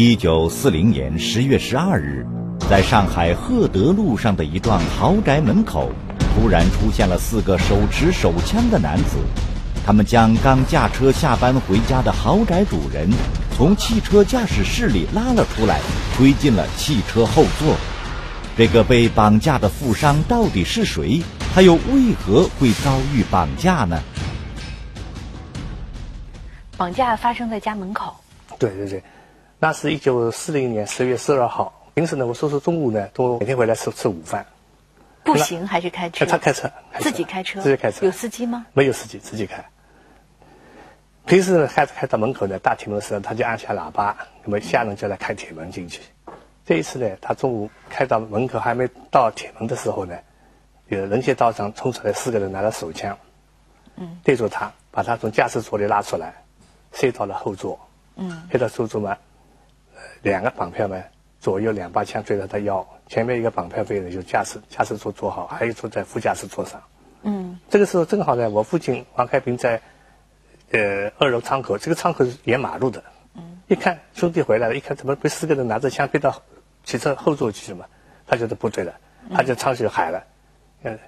一九四零年十月十二日，在上海赫德路上的一幢豪宅门口，突然出现了四个手持手枪的男子。他们将刚驾车下班回家的豪宅主人从汽车驾驶室里拉了出来，推进了汽车后座。这个被绑架的富商到底是谁？他又为何会遭遇绑架呢？绑架发生在家门口。对对对，那是一九四零年十月十二号。平时呢，我叔叔中午呢都每天回来吃吃午饭。步行还是开车？他开车，自己开车。自己开车。有司机吗？没有司机，自己开。平时呢，开开到门口呢，大铁门的时候，他就按下喇叭，那么下人就来开铁门进去。这一次呢，他中午开到门口还没到铁门的时候呢，有人行道上冲出来四个人拿着手枪，嗯，对着他，把他从驾驶座里拉出来。塞到了后座，嗯，塞到后座嘛，两个绑票嘛，左右两把枪对着他腰，前面一个绑票队呢就驾驶驾驶座坐好，还有坐在副驾驶座上，嗯，这个时候正好呢，我父亲王开平在，呃，二楼窗口，这个窗口是沿马路的，嗯，一看兄弟回来了，一看怎么被四个人拿着枪背到汽车后座去了嘛，他觉得不对了，他就唱起喊了，嗯，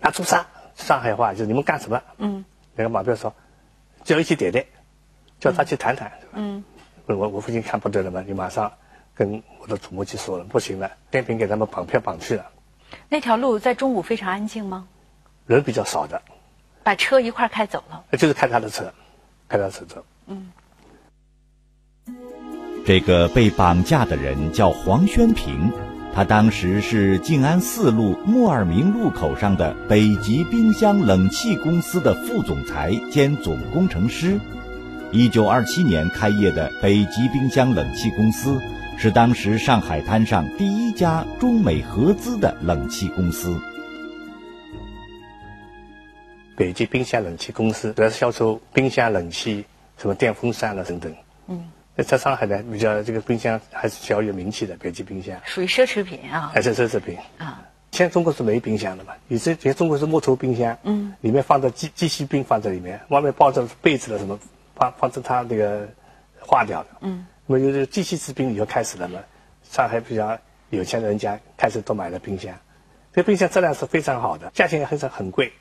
拿出杀，上海话就是你们干什么？嗯，那个马票说，叫一起点点。叫他去谈谈，嗯，我我父亲看不得了嘛，就马上跟我的祖母去说了，不行了，天平给他们绑票绑去了。那条路在中午非常安静吗？人比较少的。把车一块开走了。就是开他的车，开他的车走。嗯。这个被绑架的人叫黄宣平，他当时是静安四路莫尔明路口上的北极冰箱冷气公司的副总裁兼总工程师。一九二七年开业的北极冰箱冷气公司，是当时上海滩上第一家中美合资的冷气公司。北极冰箱冷气公司主要是销售冰箱、冷气，什么电风扇了等等。嗯，那在上海呢，比较这个冰箱还是小有名气的。北极冰箱属于奢侈品啊，还是奢侈品啊。现在中国是没冰箱的嘛？以前以前中国是木头冰箱，嗯，里面放着机机器冰放在里面，外面包着被子的什么。防防止它那个化掉的。嗯。那么就是机器制冰以后开始了嘛？上海比较有钱的人家开始都买了冰箱，这冰箱质量是非常好的，价钱也很少很贵。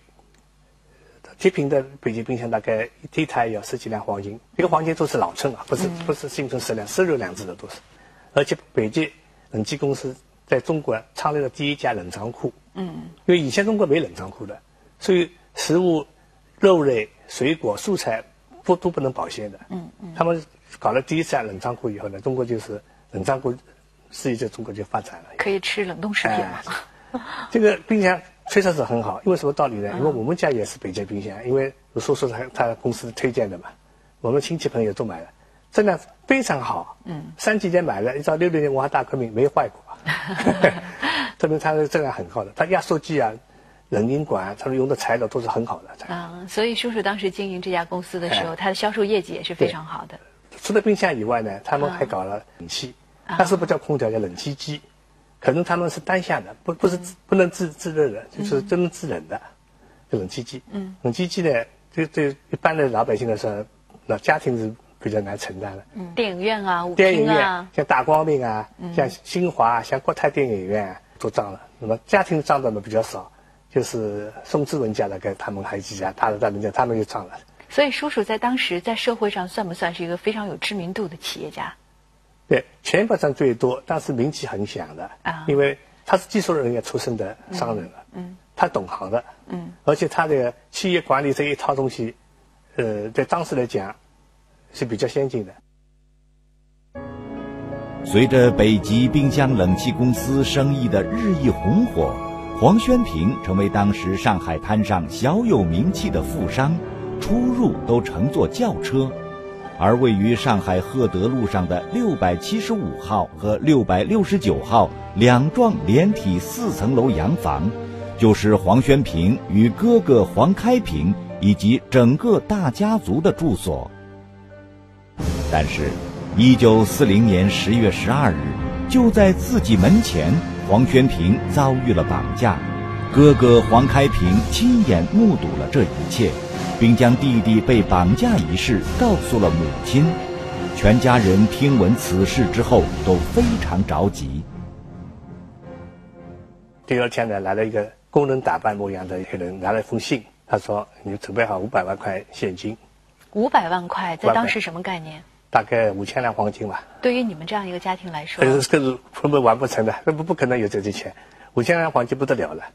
极品的北极冰箱大概一台要十几两黄金，这个黄金都是老称啊，不是不是新存十两、十六两制的都是。而且北极冷气公司在中国创立了第一家冷藏库。嗯。因为以前中国没冷藏库的，所以食物、肉类、水果、蔬菜。不都不能保鲜的。嗯嗯。他们搞了第一次冷藏库以后呢，中国就是冷藏库事业在中国就发展了。可以吃冷冻食品了。这个冰箱确实是很好，因为什么道理呢？因为我们家也是北京冰箱，因为我叔叔他他公司推荐的嘛，我们亲戚朋友都买了，质量非常好。嗯。三几年买了，一到六六年文化大革命没坏过。证明它的质量很好的，它压缩机啊。冷凝管，他们用的材料都是很好的。啊，所以叔叔当时经营这家公司的时候，他的销售业绩也是非常好的。除了冰箱以外呢，他们还搞了冷气，但是不叫空调，叫冷气机。可能他们是单向的，不不是不能制制热的，就是专门制冷的，冷气机。嗯，冷气机呢，对对一般的老百姓来说，那家庭是比较难承担的。嗯，电影院啊，电影院像大光明啊，像新华，像国泰电影院都涨了。那么家庭涨的呢比较少。就是宋志文家的，跟他们还几家大的大名家，他们就涨了。所以叔叔在当时在社会上算不算是一个非常有知名度的企业家？对，钱不算最多，但是名气很响的啊。因为他是技术人员出身的商人了，嗯，他懂行的，嗯，而且他的企业管理这一套东西，呃，在当时来讲是比较先进的。随着北极冰箱冷气公司生意的日益红火。黄宣平成为当时上海滩上小有名气的富商，出入都乘坐轿车，而位于上海鹤德路上的六百七十五号和六百六十九号两幢连体四层楼洋房，就是黄宣平与哥哥黄开平以及整个大家族的住所。但是，一九四零年十月十二日，就在自己门前。黄宣平遭遇了绑架，哥哥黄开平亲眼目睹了这一切，并将弟弟被绑架一事告诉了母亲。全家人听闻此事之后都非常着急。第二天呢，来了一个工人打扮模样的一个人，拿了一封信，他说：“你准备好五百万块现金。”五百万块在当时什么概念？大概五千两黄金吧。对于你们这样一个家庭来说，这是根本完不成的，根本不可能有这些钱。五千两黄金不得了了。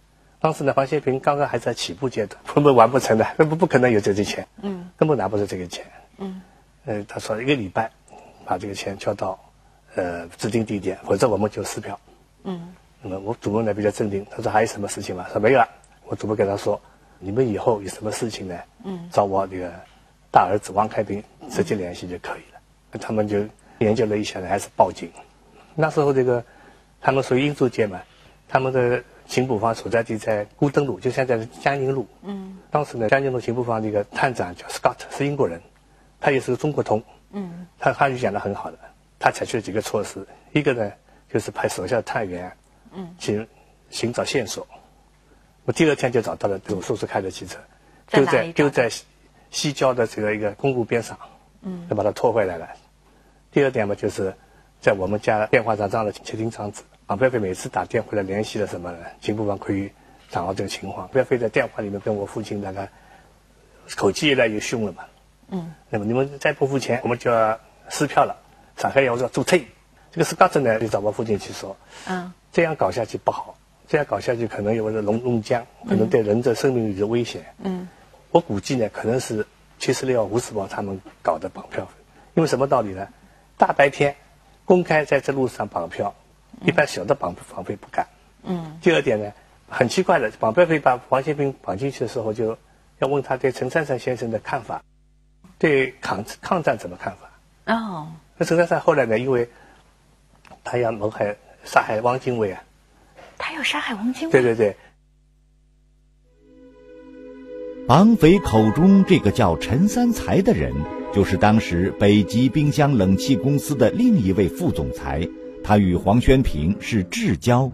当时呢，黄先平刚刚还在起步阶段，根本完不成的，根本不可能有这些钱。嗯。根本拿不出这个钱。嗯。呃，他说一个礼拜，把这个钱交到，呃，指定地点，否则我们就撕票。嗯。那么我主任呢比较镇定，他说还有什么事情吗？说没有了。我主任跟他说，你们以后有什么事情呢？嗯。找我这个大儿子王开平直接联系就可以了。他们就研究了一下呢，还是报警。那时候这个他们属于英租界嘛，他们的刑捕房所在地在孤登路，就现在的江宁路。嗯。当时呢，江宁路刑捕房这个探长叫 Scott，是英国人，他也是个中国通。嗯。他汉语讲的很好的，他采取了几个措施，一个呢就是派手下的探员，嗯，去寻找线索。我第二天就找到了这种叔叔开的汽车，就在就在西郊的这个一个公路边上。嗯。就把他拖回来了。第二点嘛，就是在我们家电话上装了窃听装置，王彪飞每次打电话来联系了什么呢，警部方可以掌握这个情况。彪飞在电话里面跟我父亲那个口气越来越凶了嘛。嗯。那么你们再不付钱，我们就要撕票了。上海要要注册。这个是刚子呢，就找我父亲去说。嗯。这样搞下去不好，这样搞下去可能有个龙龙江，可能对人的生命有危险。嗯。我估计呢，可能是七十六号吴世宝他们搞的绑票，因为什么道理呢？大白天公开在这路上绑票，一般小的绑绑匪不干。嗯。第二点呢，很奇怪的，绑票匪把王先兵绑进去的时候，就要问他对陈珊珊先生的看法，对抗抗战怎么看法？哦。那陈珊珊后来呢？因为他要谋害杀害汪精卫啊。他要杀害汪精卫。对对对。绑匪口中这个叫陈三才的人。就是当时北极冰箱冷气公司的另一位副总裁，他与黄宣平是至交。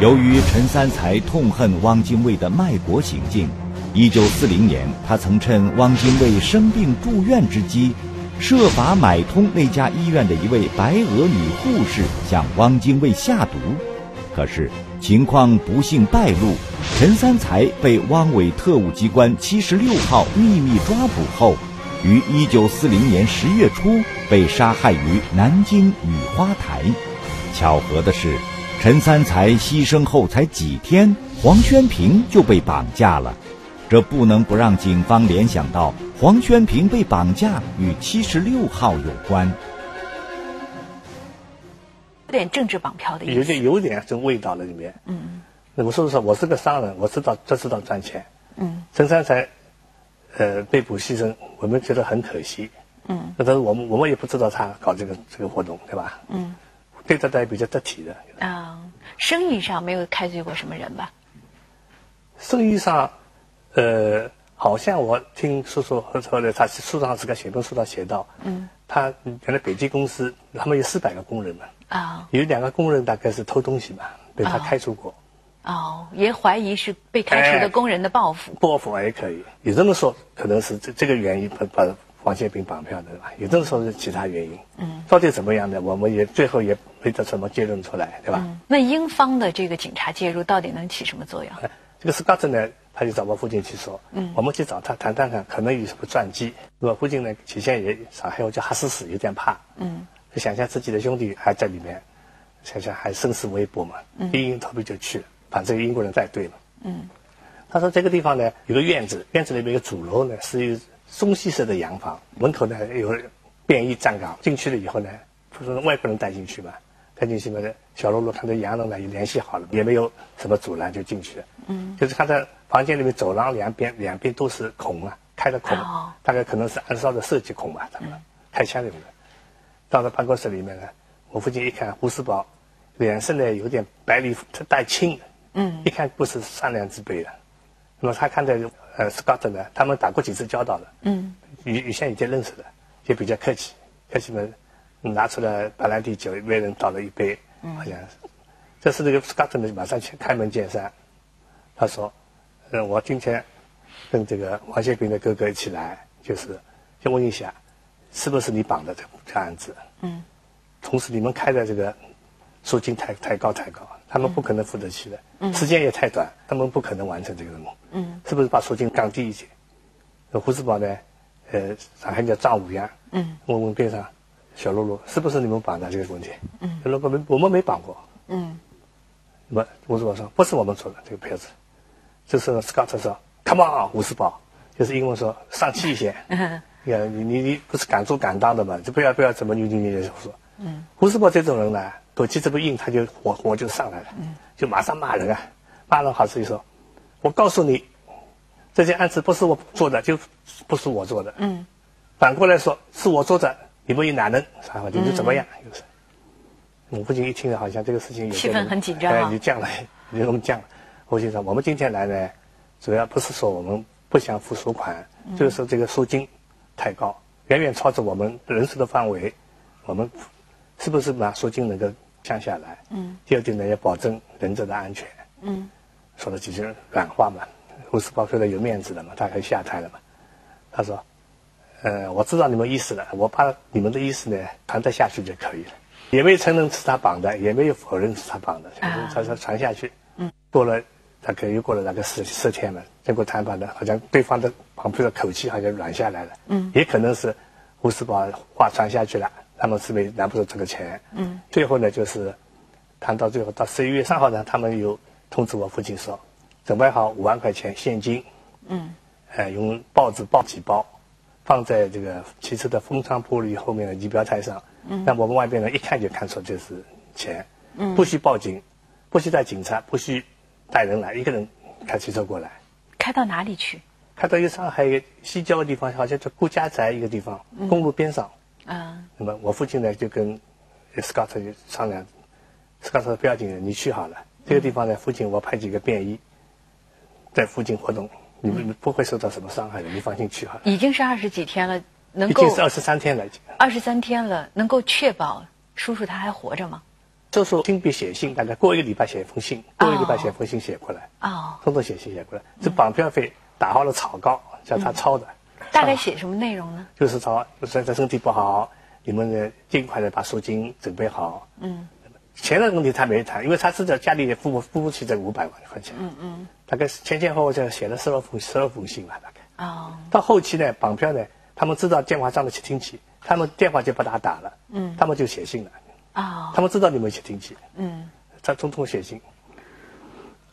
由于陈三才痛恨汪精卫的卖国行径，一九四零年，他曾趁汪精卫生病住院之机，设法买通那家医院的一位白俄女护士，向汪精卫下毒。可是情况不幸败露，陈三才被汪伪特务机关七十六号秘密抓捕后。于一九四零年十月初被杀害于南京雨花台。巧合的是，陈三才牺牲后才几天，黄宣平就被绑架了。这不能不让警方联想到黄宣平被绑架与七十六号有关。有点政治绑票的意思。有点有点这味道了里面。嗯。那我说实话，我是个商人，我知道只知道赚钱。嗯。陈三才。呃，被捕牺牲，我们觉得很可惜。嗯，那但是我们我们也不知道他搞这个这个活动，对吧？嗯，对待他也比较得体的。啊，生意上没有开罪过什么人吧？生意上，呃，好像我听叔叔后来他书上是个写本书上写到，嗯，他原来北京公司他们有四百个工人嘛，啊，有两个工人大概是偷东西嘛，被他开除过。哦，也怀疑是被开除的工人的报复。报复也可以，有这么说，可能是这这个原因把把黄建平绑票的吧？有这么说是其他原因。嗯，到底怎么样的，我们也最后也没得什么结论出来，对吧？那英方的这个警察介入到底能起什么作用？这个斯卡特呢，他就找我父亲去说，嗯，我们去找他谈谈看，可能有什么转机。我父亲呢，起先也上海，我叫哈斯斯，有点怕，嗯，就想象自己的兄弟还在里面，想想还生死未卜嘛，嗯，阴阴逃避就去了。把这个英国人带队了。嗯，他说这个地方呢有个院子，院子里面有主楼呢是一中西式的洋房，门口呢有便衣站岗。进去了以后呢，不是外国人带进去嘛，带进去嘛，小喽啰看到洋人呢也联系好了，也没有什么阻拦就进去了。嗯，就是看到房间里面走廊两边两边都是孔啊，开的孔，大概可能是暗哨的设计孔吧，他们开枪用的。到了办公室里面呢，我父亲一看胡斯堡，脸色呢有点白里带青。嗯，一看不是善良之辈了，那么他看到呃，Scott 呢，他们打过几次交道了，嗯，以以前已经认识了，就比较客气，客气嘛，拿出了白兰地酒，每人倒了一杯，嗯。好像是，这是这个 Scott 呢，马上去开门见山，他说，嗯，我今天跟这个王建兵的哥哥一起来，就是先问一下，是不是你绑的这这案子？嗯，同时你们开的这个赎金太太高太高，他们不可能付得起的，嗯，时间也太短，他们不可能完成这个任务，嗯，是不是把赎金降低一些？那胡世宝呢？呃，上海叫张五阳，嗯，问问边上小喽啰，是不是你们绑的这个问题？嗯，小喽啰没，我们没绑过，嗯，那么胡世宝说不是我们做的这个票子，这是 Scott 说，Come on，胡世宝，就是英文说上气一些。你看，你你你不是敢做敢当的嘛？就不要不要怎么扭扭捏捏的说。嗯。胡世宝这种人呢，口气这么硬，他就火火就上来了，就马上骂人啊，骂人好自己说，我告诉你，这件案子不是我做的，就不是我做的。嗯。反过来说，是我做的，你们有哪能？啥话？你就怎么样？就是。我父亲一听，好像这个事情有气氛很紧张哎，你降了，你怎么降了？我就说，我们今天来呢，主要不是说我们不想付赎款，就是说这个赎金。太高，远远超出我们人数的范围，我们是不是把赎金能够降下来？嗯。第二点呢，要保证人质的安全。嗯。说了几句软话嘛，胡世宝说的有面子的嘛，他可以下台了嘛。他说：“呃，我知道你们意思了，我把你们的意思呢传达下去就可以了。也没承认是他绑的，也没有否认是他绑的，他说传下去。嗯。过了。大概又过了大概十十天了，经过谈判的，好像对方的旁边的口气好像软下来了。嗯，也可能是胡世宝话传下去了，他们是没拿不出这个钱。嗯，最后呢，就是谈到最后到十一月三号呢，他们又通知我父亲说，准备好五万块钱现金。嗯，呃，用报纸包几包，放在这个汽车的风窗玻璃后面的仪表台上。嗯，那我们外边人一看就看出就是钱。嗯，不需报警，不需带警察，不需。带人来，一个人开汽车过来，开到哪里去？开到一个上海西郊的地方，好像叫顾家宅一个地方，公路边上。啊。那么我父亲呢，就跟 Scott 就商量，Scott 说不要紧，你去好了。这个地方呢，附近我派几个便衣在附近活动，你们不会受到什么伤害的，你放心去好了。已经是二十几天了，能够已经是二十三天了。二十三天了，能够确保叔叔他还活着吗？叔叔亲笔写信，大概过一个礼拜写一封信，过一个礼拜写封信写过来，哦，通通写信写过来。这绑票费打好了草稿，叫他抄的。大概写什么内容呢？就是说，现在身体不好，你们呢尽快的把赎金准备好。嗯。钱的问题他没谈，因为他知道家里也付不付不起这五百万块钱。嗯嗯。大概前前后后就写了十二封十二封信吧，大概。哦。到后期呢，绑票呢，他们知道电话上的窃听器，他们电话就不大打了。嗯。他们就写信了。啊，他们知道你们窃听器，嗯，他通通写信。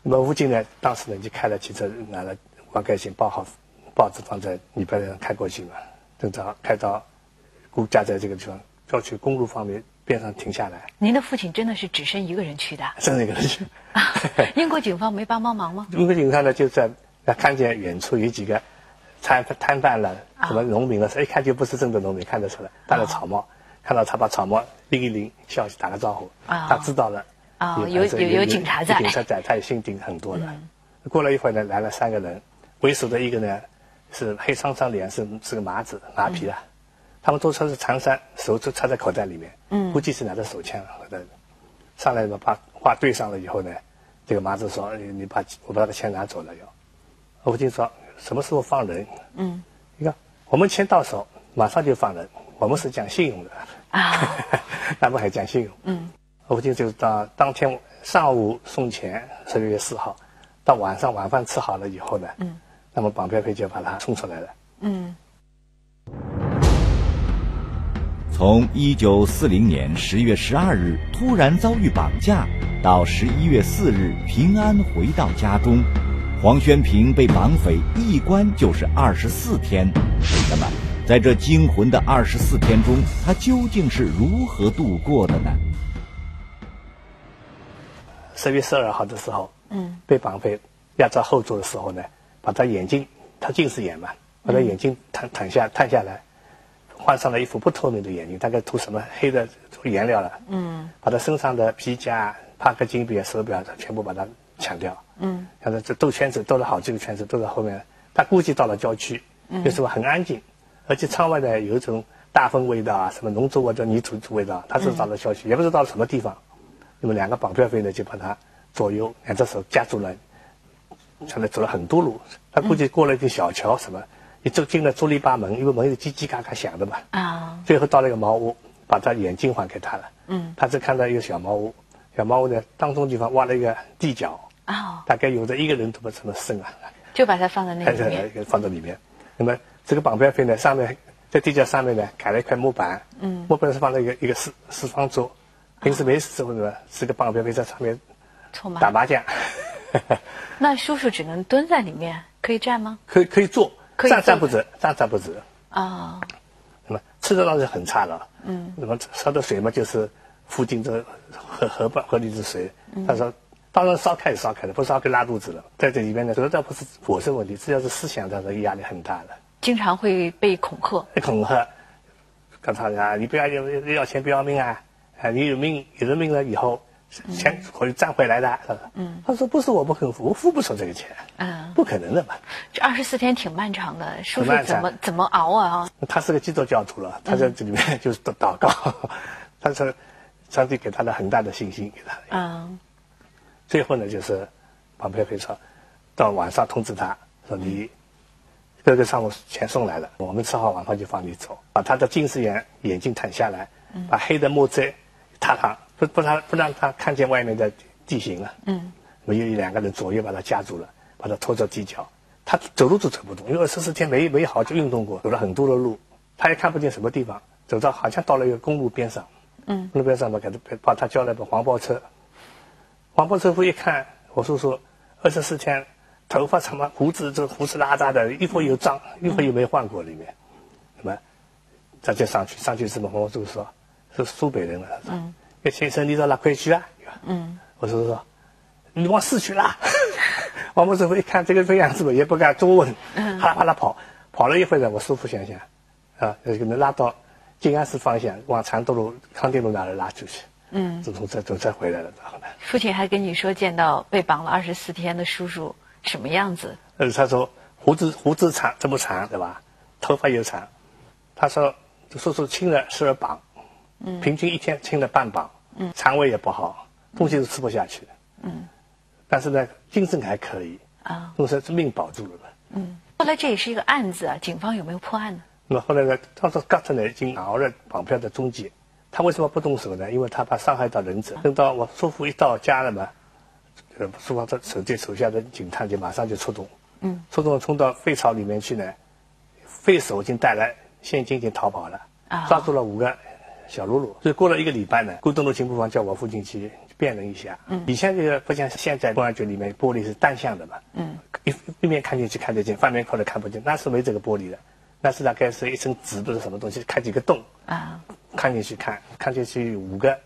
那么吴京呢，当时呢就开了汽车，拿了万盖信包好，报纸放在礼拜上开过去嘛，正常开到顾家在这个地方，要去公路方面边上停下来。您的父亲真的是只身一个人去的？身一个人去。英国警方没帮帮忙吗？英国警方呢就在看见远处有几个摊摊贩了，什么农民了，一看就不是真的农民，看得出来戴了草帽。看到他把草帽拎一拎，笑打个招呼，他知道了，有有有警察在，警察在，他也心定很多了。过了一会儿呢，来了三个人，为首的一个呢是黑苍苍脸，是是个麻子麻皮的，他们都穿是长衫，手都插在口袋里面，估计是拿着手枪的。上来嘛，把话对上了以后呢，这个麻子说：“你你把我把他的钱拿走了要。”我就说：“什么时候放人？”嗯，你看我们钱到手，马上就放人。我们是讲信用的啊，他们还讲信用。嗯，我就就是到当天上午送钱，十二月四号，到晚上晚饭吃好了以后呢，嗯，那么绑票费就把他冲出来了。嗯。从一九四零年十月十二日突然遭遇绑架，到十一月四日平安回到家中，黄宣平被绑匪一关就是二十四天。那么？在这惊魂的二十四天中，他究竟是如何度过的呢？十月十二号的时候，嗯，被绑匪压在后座的时候呢，把他眼睛，他近视眼嘛，把他眼睛探探下探下来，换上了一副不透明的眼镜，大概涂什么黑的颜料了，嗯，把他身上的皮夹、帕克金表、手表全部把它抢掉，嗯，看到这兜圈子兜了好几个圈子，兜到后面，他估计到了郊区，嗯，就是很安静。而且窗外呢有一种大风味道啊，什么农作物的泥土土味道，他是找到消息，也不知道到什么地方。那么两个绑票匪呢就把他左右两只手夹住了，现在走了很多路，他估计过了一个小桥什么，一走进了竹篱笆门，因为门是叽叽嘎嘎响的嘛。啊，最后到了一个茅屋，把他眼镜还给他了。嗯，他只看到一个小茅屋，小茅屋呢当中地方挖了一个地角，哦，大概有着一个人这么这么深啊，就把它放在那还里面。放在里面。那么这个绑票费呢，上面在地角上面呢改了一块木板，嗯木板是放了一个一个四四方桌，平时没事时候呢，是个绑票费在上面？打麻将，那叔叔只能蹲在里面，可以站吗？可以可以坐，可以站站不直，站站不直。啊、那么吃的倒是很差了，嗯，那么烧的水嘛，就是附近这河河坝河里的水。他说，当然烧开是烧开了，不烧开拉肚子了。在这里面呢，主要倒不是伙食问题，主要是思想上的压力很大了。经常会被恐吓。恐吓，告诉他啊，你不要要要钱不要命啊！啊，你有命有了命了以后，钱会赚回来的。嗯，他说不是我不肯付，我付不出这个钱，嗯，不可能的嘛。这二十四天挺漫长的，叔叔很漫长怎么怎么熬啊？他是个基督教徒了，他在这里面 就是祷祷告，他说上帝给他了很大的信心给他。嗯最后呢，就是绑票费说，到晚上通知他说你哥哥上午钱送来了，我们吃好晚饭就放你走，把他的近视眼眼镜掸下来，把黑的墨汁踏上，不不让不让他看见外面的地形了。嗯，我有两个人左右把他夹住了，把他拖着地脚，他走路都走不动，因为二十四天没没好就运动过，走了很多的路，他也看不见什么地方，走到好像到了一个公路边上，嗯，公路边上嘛，给他把他叫来个黄包车，黄包车夫一看，我叔叔二十四天，头发什么胡子这胡子拉碴的，衣服又脏，衣服又没换过里面，那么？他就上去，上去之后黄包叔叔说是苏北人了，他说，嗯，先生你到哪块去啊？嗯，我叔叔说你往市区拉。王伯师傅一看这个这样子，也不敢多问，啪啦啪啦跑，跑了一会儿呢，我师傅想想，啊，给能拉到静安寺方向，往长德路、康定路那里拉出去，嗯，就从这就再回来了。然后呢，父亲还跟你说见到被绑了二十四天的叔叔什么样子？呃，他说胡子胡子长这么长，对吧？头发又长，他说叔叔轻了十二磅，嗯，平均一天轻了半磅，嗯，肠胃也不好，东西都吃不下去，嗯，但是呢，精神还可以，啊，总算是命保住了嘛。嗯，后来这也是一个案子啊，警方有没有破案呢？那么后来呢，当时嘎特呢已经熬了绑票的终结，他为什么不动手呢？因为他怕伤害到人质。等到我叔父一到家了嘛，呃，书房的手这手下的警探就马上就出动，嗯，出动冲到废巢里面去呢，废手已经带来现金已经逃跑了，啊。抓住了五个小喽啰。所以过了一个礼拜呢，古东路警部房叫我父亲去辨认一下，嗯，以前这个不像现在公安局里面玻璃是单向的嘛，嗯，一一面看进去看得见，反面靠的看不见，那是没这个玻璃的，那是大概是一层纸不是什么东西，开几个洞，啊，看进去看，看进去五个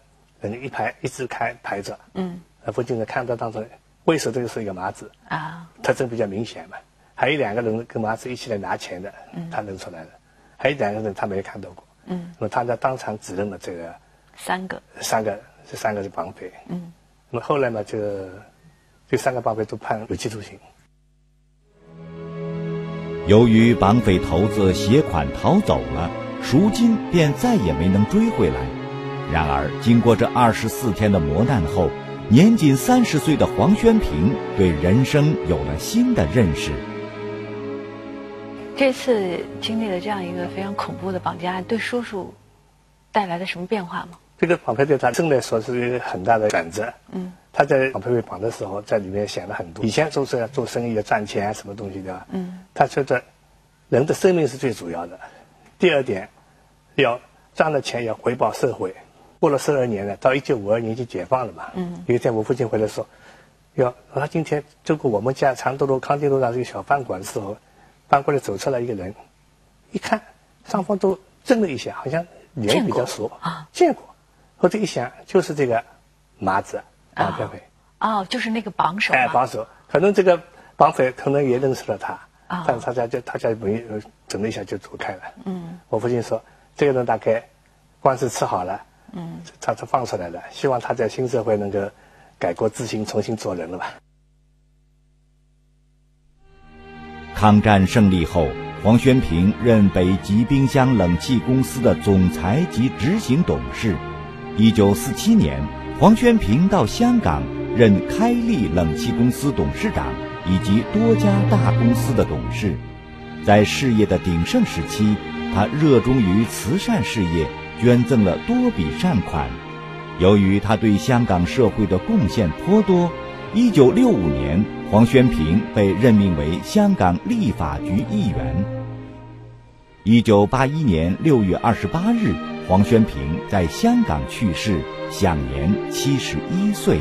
人一排一直开排着，嗯，那附近呢看到当中为首这个是一个麻子，啊，特征比较明显嘛，还有两个人跟麻子一起来拿钱的，他认出来了，还有两个人他没看到过，嗯，那么他在当场指认了这个三个，三个这三个是绑匪，嗯，那么后来嘛就这三个绑匪都判有期徒刑。由于绑匪头子携款逃走了，赎金便再也没能追回来。然而，经过这二十四天的磨难后，年仅三十岁的黄宣平对人生有了新的认识。这次经历了这样一个非常恐怖的绑架案，对叔叔带来了什么变化吗？这个绑匪对他真的说是一个很大的转折。嗯，他在绑匪被绑的时候，在里面想了很多。以前都是要做生意要赚钱啊，什么东西的。嗯，他觉得人的生命是最主要的。第二点，要赚了钱要回报社会。过了十二年了，到一九五二年就解放了嘛。嗯，有一天我父亲回来说，要他今天经过我们家长德路康定路上这个小饭馆的时候，饭馆里走出来一个人，一看双方都怔了一下，好像脸比较熟见过啊，见过。后头一想，就是这个麻子绑票匪，哦，就是那个绑手哎，嘛绑手，可能这个绑匪可能也认识了他，啊但是他家就他家没呃整了一下就走开了。嗯，我父亲说，这个人大概官司吃好了，嗯，他他放出来了，希望他在新社会能够改过自新，重新做人了吧。抗战胜利后，黄宣平任北极冰箱冷气公司的总裁及执行董事。一九四七年，黄宣平到香港任开利冷气公司董事长以及多家大公司的董事。在事业的鼎盛时期，他热衷于慈善事业，捐赠了多笔善款。由于他对香港社会的贡献颇多一九六五年，黄宣平被任命为香港立法局议员。一九八一年六月二十八日，黄宣平在香港去世，享年七十一岁。